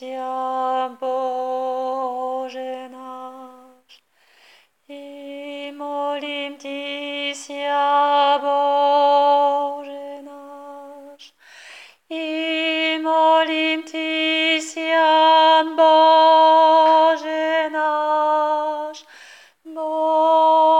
Спасся, Боже наш, и молим Тися, Боже наш, и молим Тися, Боже наш, Боже